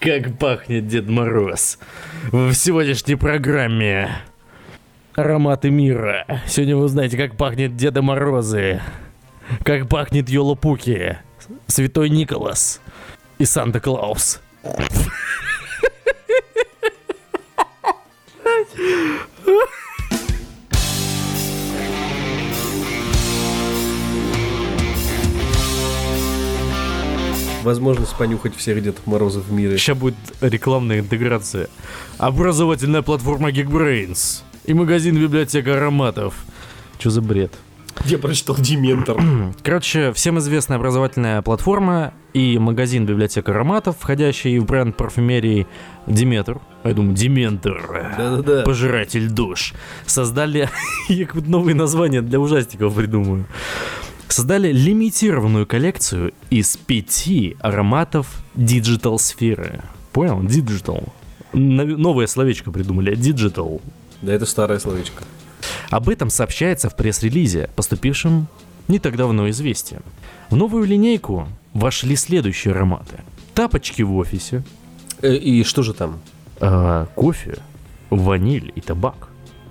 Как пахнет Дед Мороз в сегодняшней программе Ароматы мира. Сегодня вы узнаете, как пахнет Деда Морозы, как пахнет Йолопуки, Святой Николас и Санта-Клаус. Возможность понюхать всех Дедов Морозов в мире. Сейчас будет рекламная интеграция. Образовательная платформа Geekbrains и магазин библиотека ароматов. Что за бред? Я прочитал Дементор. Короче, всем известная образовательная платформа и магазин библиотека ароматов, входящий в бренд парфюмерии Диметр. Я думаю, Дементор. Да-да-да. Пожиратель душ. Создали... Я как будто новые названия для ужастиков придумаю. Создали лимитированную коллекцию из пяти ароматов digital сферы. Понял? Digital. Новое словечко придумали. Digital. Да это старое словечко. Об этом сообщается в пресс-релизе, поступившем не так давно известие. В новую линейку вошли следующие ароматы. Тапочки в офисе, Э, И что же там? а, кофе, ваниль и табак.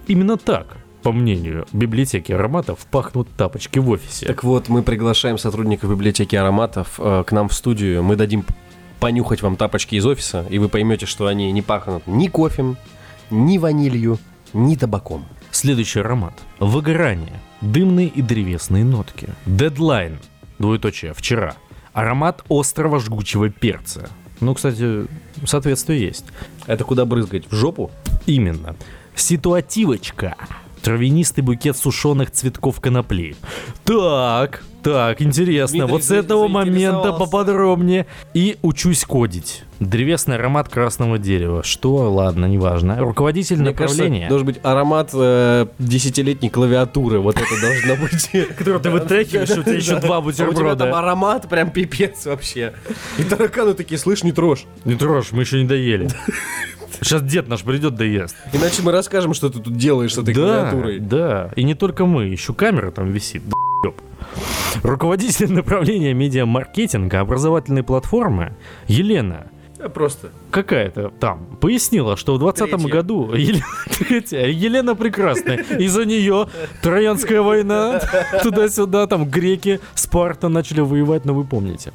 Именно так, по мнению библиотеки ароматов, пахнут тапочки в офисе. Так вот, мы приглашаем сотрудников библиотеки ароматов э, к нам в студию. Мы дадим понюхать вам тапочки из офиса, и вы поймете, что они не пахнут ни кофем, ни ванилью, ни табаком. Следующий аромат. Выгорание. Дымные и древесные нотки. Дедлайн. Двоеточие. Вчера. Аромат острого жгучего перца. Ну, кстати, соответствие есть. Это куда брызгать? В жопу? Именно. Ситуативочка. Травянистый букет сушеных цветков конопли. Так, так, интересно. Дмитрий вот с этого момента поподробнее. И учусь кодить. Древесный аромат красного дерева. Что? Ладно, неважно. Руководитель Мне кажется, направления. должен быть аромат э, десятилетней клавиатуры. Вот это должно быть. Который ты вытряхиваешь, у тебя еще два А у тебя там бутерброда. аромат прям пипец вообще. И тараканы такие, слышь, не трожь. Не трожь, мы еще не доели. Сейчас дед наш придет доест. Иначе мы расскажем, что ты тут делаешь с этой Да, клавиатурой. да. И не только мы, еще камера там висит. д***еб. Руководитель направления медиа-маркетинга образовательной платформы Елена Просто. какая-то там пояснила, что в 2020 Третья. году Елена, Елена Прекрасная, из-за нее Троянская война, туда-сюда, там греки, Спарта начали воевать, но вы помните.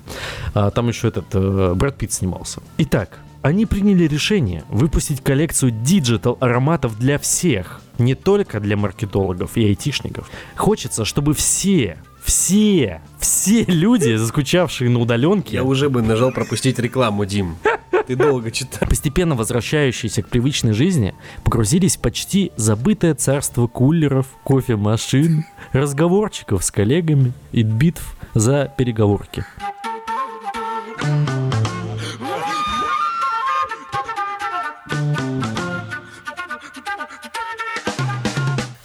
А, там еще этот э, Брэд Питт снимался. Итак, они приняли решение выпустить коллекцию digital ароматов для всех, не только для маркетологов и айтишников. Хочется, чтобы все, все, все люди, заскучавшие на удаленке, Я уже бы нажал пропустить рекламу, Дим. Ты долго читал. постепенно возвращающиеся к привычной жизни, погрузились в почти забытое царство кулеров, кофемашин, разговорчиков с коллегами и битв за переговорки.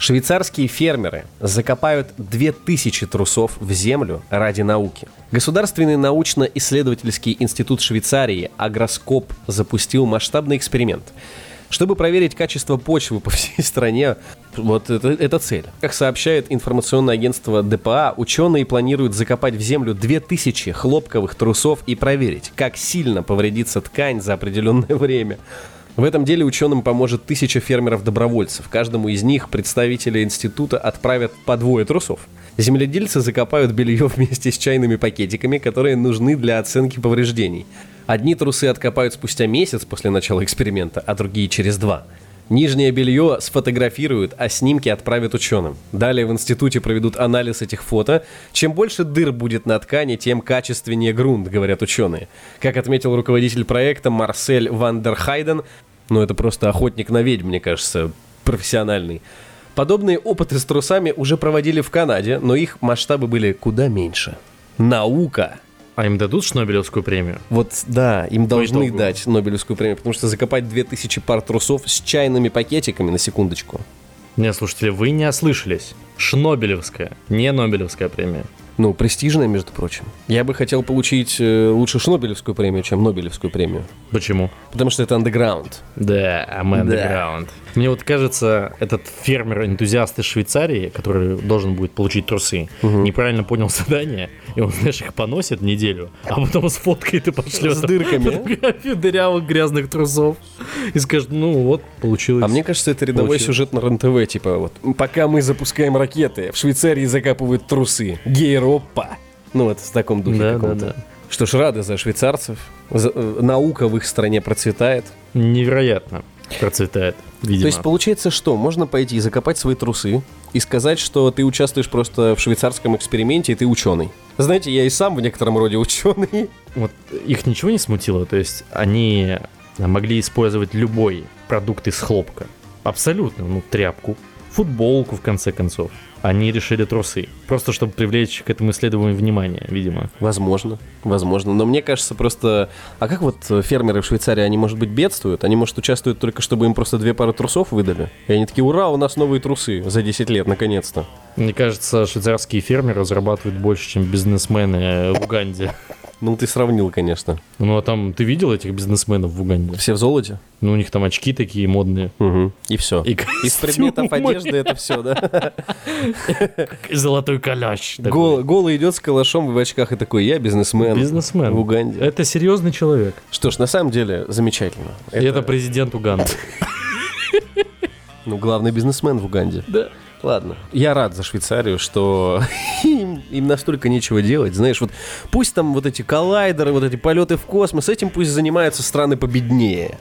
Швейцарские фермеры закопают 2000 трусов в землю ради науки. Государственный научно-исследовательский институт Швейцарии Агроскоп запустил масштабный эксперимент. Чтобы проверить качество почвы по всей стране, вот это, это цель. Как сообщает информационное агентство ДПА, ученые планируют закопать в землю 2000 хлопковых трусов и проверить, как сильно повредится ткань за определенное время. В этом деле ученым поможет тысяча фермеров-добровольцев. Каждому из них представители института отправят по двое трусов. Земледельцы закопают белье вместе с чайными пакетиками, которые нужны для оценки повреждений. Одни трусы откопают спустя месяц после начала эксперимента, а другие через два. Нижнее белье сфотографируют, а снимки отправят ученым. Далее в институте проведут анализ этих фото. Чем больше дыр будет на ткани, тем качественнее грунт, говорят ученые. Как отметил руководитель проекта Марсель Вандерхайден, ну это просто охотник на ведьм, мне кажется, профессиональный. Подобные опыты с трусами уже проводили в Канаде, но их масштабы были куда меньше. Наука А им дадут Шнобелевскую премию? вот, да, им должны итогу. дать Нобелевскую премию, потому что закопать 2000 пар трусов с чайными пакетиками, на секундочку. Не, слушатели, вы не ослышались. Шнобелевская, не Нобелевская премия. Ну, престижная, между прочим. Я бы хотел получить э, лучше Шнобелевскую премию, чем Нобелевскую премию. Почему? Потому что это андеграунд. Да, I'm underground. Мне вот кажется, этот фермер-энтузиаст из Швейцарии, который должен будет получить трусы, неправильно понял задание, и он, знаешь, их поносит неделю, а потом сфоткает и пошлет. С дырками, Фотографию дырявых грязных трусов. И скажет, ну вот, получилось. А мне кажется, это рядовой Получилось. сюжет на РЕН-ТВ, типа вот. Пока мы запускаем ракеты, в Швейцарии закапывают трусы. Гейропа. Ну, вот в таком духе Да, да, каком-то. да. Что ж, рады за швейцарцев. За- э, наука в их стране процветает. Невероятно процветает, видимо. То есть получается, что можно пойти и закопать свои трусы и сказать, что ты участвуешь просто в швейцарском эксперименте, и ты ученый. Знаете, я и сам в некотором роде ученый. Вот их ничего не смутило, то есть они могли использовать любой продукт из хлопка. Абсолютно, ну, тряпку, футболку, в конце концов. Они решили трусы. Просто чтобы привлечь к этому исследованию внимание, видимо. Возможно, возможно. Но мне кажется просто... А как вот э, фермеры в Швейцарии, они, может быть, бедствуют? Они, может, участвуют только, чтобы им просто две пары трусов выдали? И они такие, ура, у нас новые трусы за 10 лет, наконец-то. Мне кажется, швейцарские фермеры зарабатывают больше, чем бизнесмены в Уганде. Ну, ты сравнил, конечно. Ну, а там, ты видел этих бизнесменов в Уганде? Все в золоте? Ну, у них там очки такие модные. Угу. И все. И Из предметов одежды это все, да? Золотой такой. Гол, голый идет с калашом в очках и такой, я бизнесмен. Бизнесмен. В Уганде. Это серьезный человек. Что ж, на самом деле, замечательно. И это президент Уганды. Ну, главный бизнесмен в Уганде. Да. Ладно. Я рад за Швейцарию, что им, им настолько нечего делать. Знаешь, вот пусть там вот эти коллайдеры, вот эти полеты в космос, этим пусть занимаются страны победнее.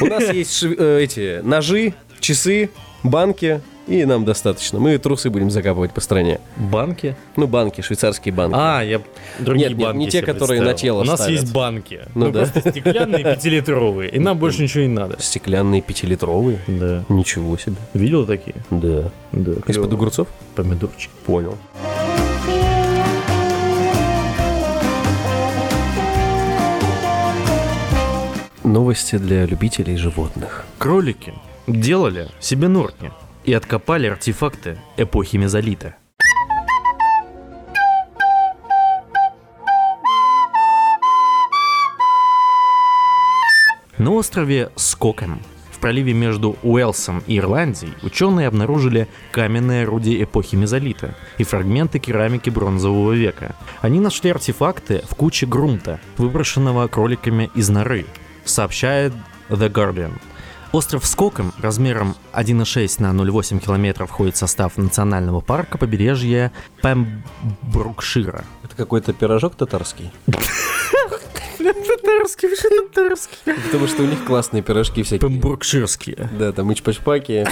У нас есть э, эти ножи, часы, банки, и нам достаточно. Мы трусы будем закапывать по стране. Банки? Ну, банки, швейцарские банки. А, я другие Нет, нет, банки не те, которые на тело У нас ставят. есть банки. Ну Ну, да. стеклянные пятилитровые. И нам больше ничего не надо. Стеклянные пятилитровые. Да. Ничего себе. Видел такие? Да. Да. Из-под огурцов? Помидорчик. Понял. Новости для любителей животных. Кролики делали себе норки и откопали артефакты эпохи мезолита. На острове Скокем в проливе между Уэльсом и Ирландией ученые обнаружили каменные орудия эпохи мезолита и фрагменты керамики бронзового века. Они нашли артефакты в куче грунта, выброшенного кроликами из норы, сообщает The Guardian. Остров Скоком размером 1,6 на 0,8 километров входит в состав национального парка побережья Пембрукшира. Это какой-то пирожок татарский? Татарский, почему татарский? Потому что у них классные пирожки всякие. Пембрукширские. Да, там ичпачпаки.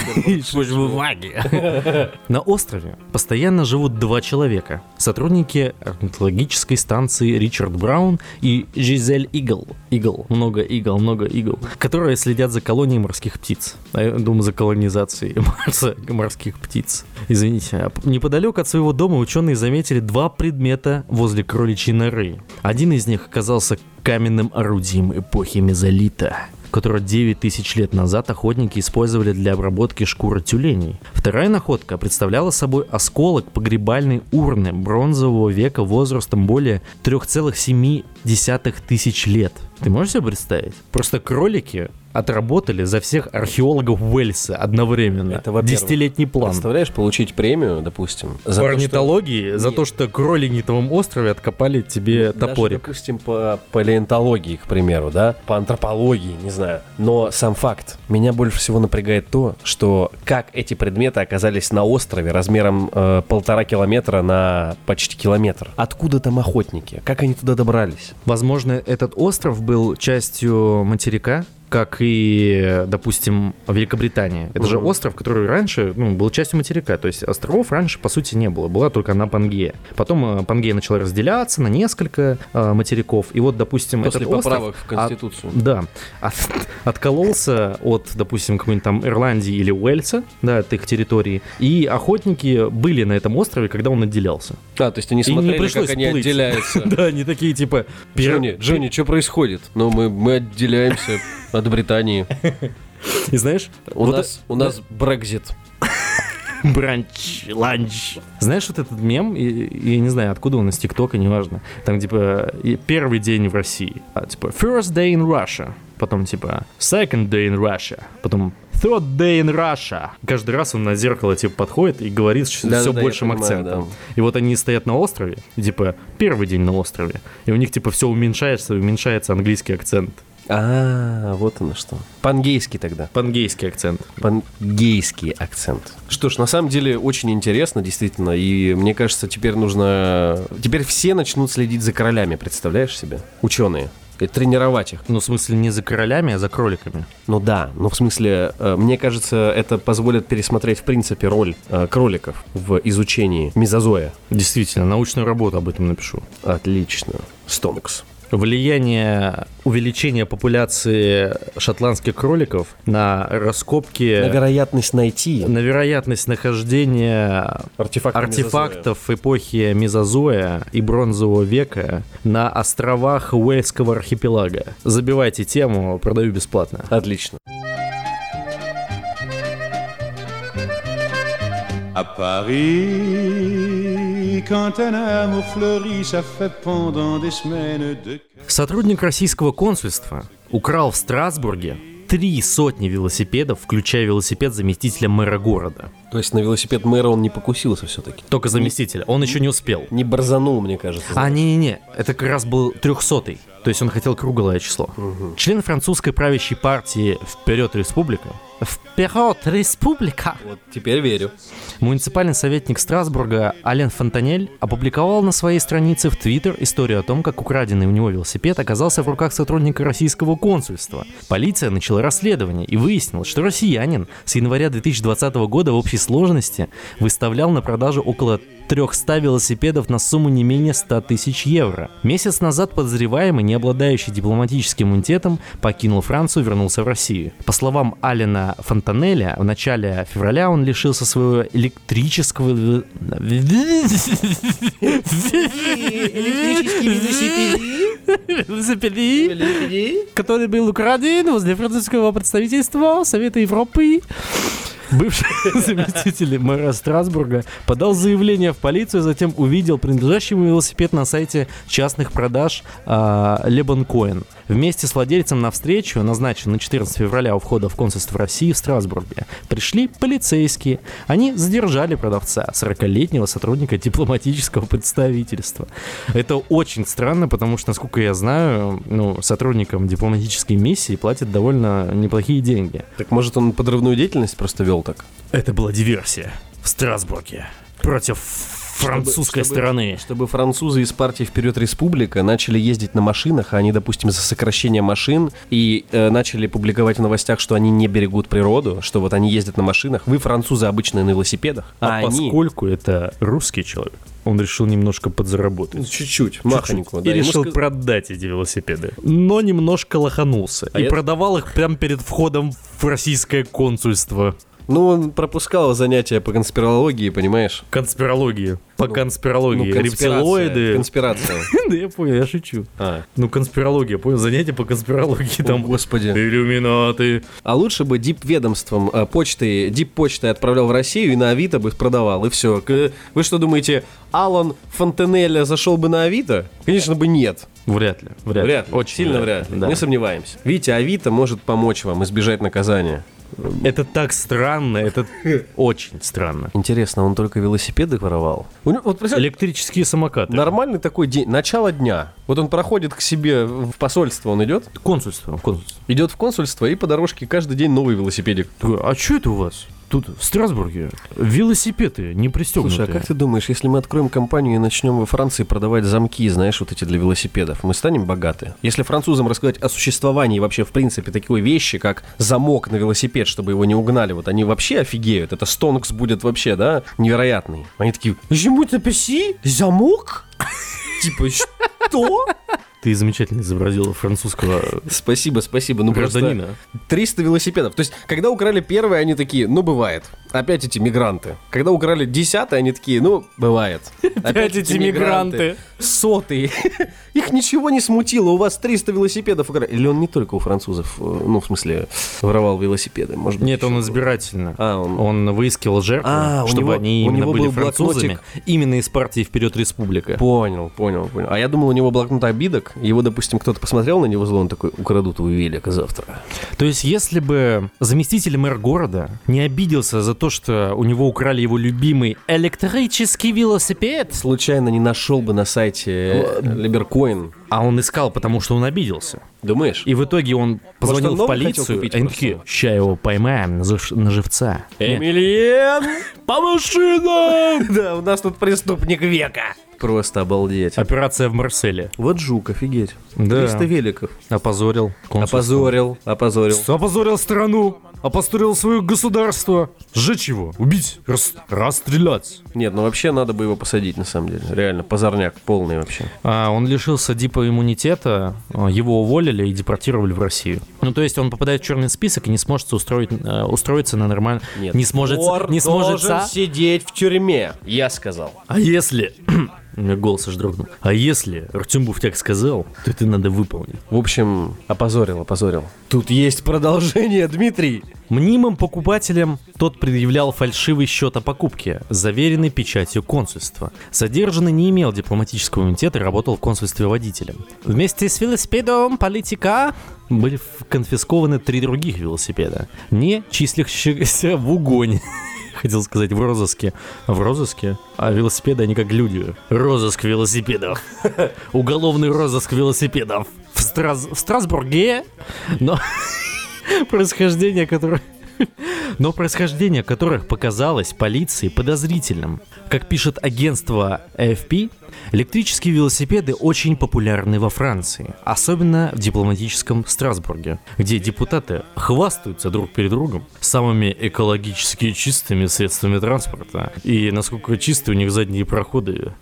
На острове постоянно живут два человека. Сотрудники орнитологической станции Ричард Браун и Жизель Игл. Игл. Много игл, много игл. Которые следят за колонией морских птиц. А я думаю, за колонизацией Марса морских птиц. Извините. А Неподалеку от своего дома ученые заметили два предмета возле кроличьей норы. Один из них оказался каменным орудием эпохи мезолита которую 9 тысяч лет назад охотники использовали для обработки шкуры тюленей. Вторая находка представляла собой осколок погребальной урны бронзового века возрастом более 3,7 тысяч лет. Ты можешь себе представить? Просто кролики отработали за всех археологов Уэльса одновременно. Это. Десятилетний план. Представляешь, получить премию, допустим, за По то, что- орнитологии, за Нет. то, что кролики на твоем острове откопали тебе Даже, топорик. допустим, по палеонтологии, к примеру, да, по антропологии, не знаю. Но сам факт. Меня больше всего напрягает то, что как эти предметы оказались на острове размером э, полтора километра на почти километр. Откуда там охотники? Как они туда добрались? Возможно, этот остров был частью материка, как и, допустим, Великобритания. Это же остров, который раньше ну, был частью материка. То есть островов раньше, по сути, не было. Была только одна Пангея. Потом э, Пангея начала разделяться на несколько э, материков. И вот, допустим, После этот остров... поправок в Конституцию. от- да. От- откололся от, допустим, какой-нибудь там Ирландии или Уэльса, да, от их территории. И охотники были на этом острове, когда он отделялся. А, то есть они И не смотрели, пришлось как они плыть. отделяются. Да, они такие типа... Джонни, Джонни, что происходит? Ну, мы отделяемся от Британии. И знаешь, У вот нас, у нас Брекзит. Бранч, ланч. Знаешь вот этот мем, я не знаю, откуда он, из ТикТока, неважно. Там типа первый день в России. А, типа first day in Russia. Потом типа second day in Russia. Потом third day in Russia. Каждый раз он на зеркало типа подходит и говорит с Да-да-да, все я большим понимаю, акцентом. И вот они стоят на острове, и, типа первый день на острове, и у них типа все уменьшается, уменьшается английский акцент. А, вот оно что. Пангейский тогда. Пангейский акцент. Пангейский акцент. Что ж, на самом деле очень интересно, действительно. И мне кажется, теперь нужно... Теперь все начнут следить за королями, представляешь себе? Ученые. И тренировать их. Ну, в смысле, не за королями, а за кроликами. Ну да, ну в смысле, э, мне кажется, это позволит пересмотреть в принципе роль э, кроликов в изучении мезозоя. Действительно, научную работу об этом напишу. Отлично. Стонкс. Влияние увеличения популяции шотландских кроликов на раскопки, На вероятность найти на вероятность нахождения артефактов, артефактов эпохи Мезозоя и Бронзового века на островах Уэльского архипелага. Забивайте тему, продаю бесплатно. Отлично. À Paris, quand un amour fleurit, ça fait pendant des semaines de... Сотрудник российского консульства украл в Страсбурге три сотни велосипедов, включая велосипед заместителя мэра города. То есть на велосипед мэра он не покусился все-таки. Только заместителя. Он еще не успел. Не борзанул, мне кажется. А, не-не-не, это как раз был трехсотый. То есть он хотел круглое число. Член французской правящей партии «Вперед, республика» Вперед, республика! Вот теперь верю. Муниципальный советник Страсбурга Ален Фонтанель опубликовал на своей странице в Твиттер историю о том, как украденный у него велосипед оказался в руках сотрудника российского консульства. Полиция начала расследование и выяснила, что россиянин с января 2020 года в общей сложности выставлял на продажу около 300 велосипедов на сумму не менее 100 тысяч евро. Месяц назад подозреваемый, не обладающий дипломатическим иммунитетом, покинул Францию и вернулся в Россию. По словам Алина Фонтанеля, в начале февраля он лишился своего электрического... который был украден возле французского представительства Совета Европы. Бывший заместитель мэра Страсбурга подал заявление в полицию, затем увидел принадлежащий ему велосипед на сайте частных продаж Лебанкоин. Вместе с владельцем на встречу, назначенную на 14 февраля у входа в консульство России в Страсбурге, пришли полицейские. Они задержали продавца, 40-летнего сотрудника дипломатического представительства. Это очень странно, потому что, насколько я знаю, ну, сотрудникам дипломатической миссии платят довольно неплохие деньги. Так может он подрывную деятельность просто вел так? Это была диверсия в Страсбурге против французской чтобы- стороны. Чтобы французы из партии «Вперед Республика» начали ездить на машинах, а они, допустим, за сокращение машин, и э, начали публиковать в новостях, что они не берегут природу, что вот они ездят на машинах. Вы, французы, обычные на велосипедах, а, А, они... поскольку это русский человек, он решил немножко подзаработать. Ну, Чуть-чуть, махоньку. и да, ему решил ска- продать эти велосипеды. Но немножко лоханулся. А и я- продавал их прямо перед входом в российское консульство. Ну, он пропускал занятия по конспирологии, понимаешь? Конспирологии. По конспирологии. Ну, конспирация, Рептилоиды. Конспирация. Да я понял, я шучу. А, Ну, конспирология, понял? Занятия по конспирологии там. господи. Иллюминаты. А лучше бы дип-ведомством э, почты, дип-почтой отправлял в Россию и на Авито бы их продавал, и все. Вы что думаете, Алан Фонтенелля зашел бы на Авито? Конечно бы нет. Вряд ли. Вряд, Вряд ли. Очень Сильно вряд ли. Да. Мы сомневаемся. Видите, Авито может помочь вам избежать наказания. Это так странно, это очень странно. Интересно, он только велосипеды воровал? У него, вот, Электрические самокаты. нормальный такой день, начало дня. Вот он проходит к себе в посольство, он идет, Консульство, консульство. идет в консульство и по дорожке каждый день новый велосипедик. А что это у вас? Тут в Страсбурге велосипеды не пристегнутые. Слушай, а как ты думаешь, если мы откроем компанию и начнем во Франции продавать замки, знаешь, вот эти для велосипедов, мы станем богаты? Если французам рассказать о существовании вообще, в принципе, такой вещи, как замок на велосипед, чтобы его не угнали, вот они вообще офигеют. Это стонкс будет вообще, да, невероятный. Они такие, почему это писи? Замок? Типа, что? Ты замечательно изобразил французского Спасибо, спасибо. Ну просто гражданина. 300 велосипедов. То есть, когда украли первые, они такие, ну, бывает. Опять эти мигранты. Когда украли десятые, они такие, ну, бывает. Опять эти мигранты. Сотые. Их ничего не смутило. У вас 300 велосипедов украли. Или он не только у французов, э, ну, в смысле, воровал велосипеды. Может быть, Нет, он избирательно. А, он- Он выискивал жертвы, А, чтобы него- они именно были был французами, блокнотик. именно из партии «Вперед, Республика». Понял, понял, понял. А я думал, у него блокнот обидок. Его, допустим, кто-то посмотрел на него зло, он такой, украду твой велик завтра. То есть, если бы заместитель мэра города не обиделся за то, что у него украли его любимый электрический велосипед, Случайно не нашел бы на сайте Либеркоин. а он искал, потому что он обиделся. Думаешь? И в итоге он позвонил он в полицию, и они такие, ща его поймаем на, живца. Эмилиен! По машинам! Да, у нас тут преступник века. Просто обалдеть. Операция в Марселе. Вот жук, офигеть. Да. 300 великов. Опозорил. консульство. Опозорил, опозорил. Опозорил страну, опозорил свое государство. Сжечь его, убить, рас- расстрелять. Нет, ну вообще надо бы его посадить, на самом деле. Реально, позорняк полный вообще. А, он лишился дипа иммунитета, его уволили и депортировали в Россию. Ну, то есть он попадает в черный список и не сможет устроить, э, устроиться на нормально... Нет. Не сможет... Вор Не сможет... должен сидеть в тюрьме, я сказал. А если... У меня голос аж дрогнул. А если Артем Буфтяк сказал, то это надо выполнить. В общем, опозорил, опозорил. Тут есть продолжение, Дмитрий. Мнимым покупателям тот предъявлял фальшивый счет о покупке, заверенный печатью консульства. Задержанный не имел дипломатического иммунитета и работал в консульстве водителем. Вместе с велосипедом политика были конфискованы три других велосипеда, не числящихся в угоне. Хотел сказать в розыске. В розыске? А велосипеды, они как люди. Розыск велосипедов. Уголовный розыск велосипедов. В, Страс- в Страсбурге. Но происхождение которых... Но происхождение которых показалось полиции подозрительным. Как пишет агентство AFP, электрические велосипеды очень популярны во Франции, особенно в дипломатическом Страсбурге, где депутаты хвастаются друг перед другом самыми экологически чистыми средствами транспорта. И насколько чисты у них задние проходы,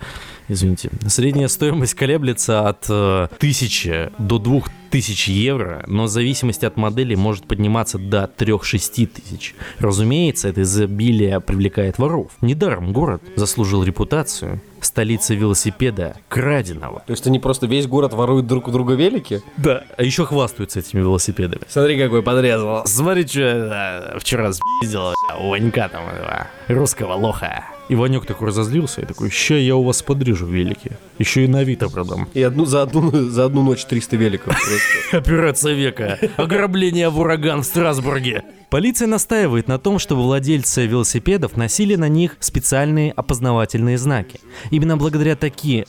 извините. Средняя стоимость колеблется от э, 1000 до 2000 евро, но в зависимости от модели может подниматься до 3-6 тысяч. Разумеется, это изобилие привлекает воров. Недаром город заслужил репутацию столицы велосипеда краденого. То есть они просто весь город воруют друг у друга велики? Да, а еще хвастаются этими велосипедами. Смотри, какой подрезал. Смотри, что я вчера спиздил у Ванька там, этого русского лоха. И Ванек такой разозлился и такой, ща я у вас подрежу велики. Еще и на Авито продам. И одну, за, одну, за одну ночь 300 великов. Операция века. Ограбление в ураган в Страсбурге. Полиция настаивает на том, чтобы владельцы велосипедов носили на них специальные опознавательные знаки. Именно благодаря таки,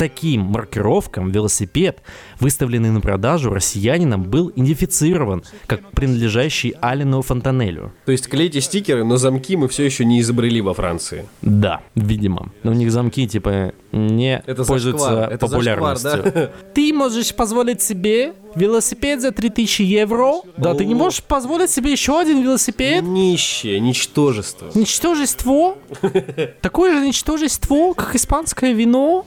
таким маркировкам велосипед, выставленный на продажу россиянином, был идентифицирован как принадлежащий Алину Фонтанелю. То есть клейте стикеры, но замки мы все еще не изобрели во Франции. Да, видимо. Но у них замки, типа, не Это пользуются это популярностью. зашквар, да? Ты можешь позволить себе велосипед за 3000 евро? Да, ты не О. можешь позволить себе еще один велосипед? Нищее, ничтожество. Ничтожество? Такое же ничтожество, как испанское вино?